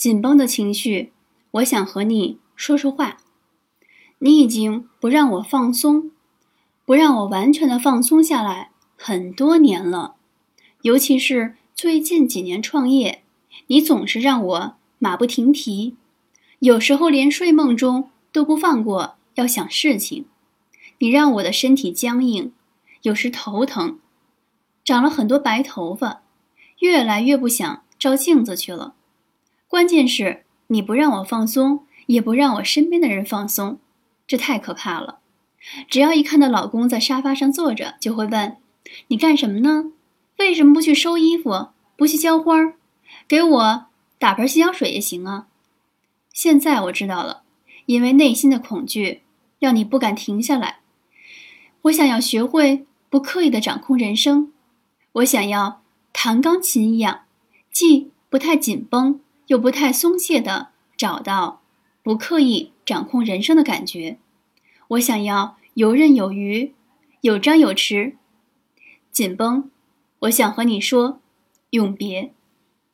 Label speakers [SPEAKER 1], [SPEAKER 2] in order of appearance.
[SPEAKER 1] 紧绷的情绪，我想和你说说话。你已经不让我放松，不让我完全的放松下来很多年了。尤其是最近几年创业，你总是让我马不停蹄，有时候连睡梦中都不放过要想事情。你让我的身体僵硬，有时头疼，长了很多白头发，越来越不想照镜子去了。关键是你不让我放松，也不让我身边的人放松，这太可怕了。只要一看到老公在沙发上坐着，就会问：“你干什么呢？为什么不去收衣服，不去浇花，给我打盆洗脚水也行啊？”现在我知道了，因为内心的恐惧让你不敢停下来。我想要学会不刻意的掌控人生，我想要弹钢琴一样，既不太紧绷。又不太松懈的找到不刻意掌控人生的感觉，我想要游刃有余，有张有弛。紧绷，我想和你说，永别。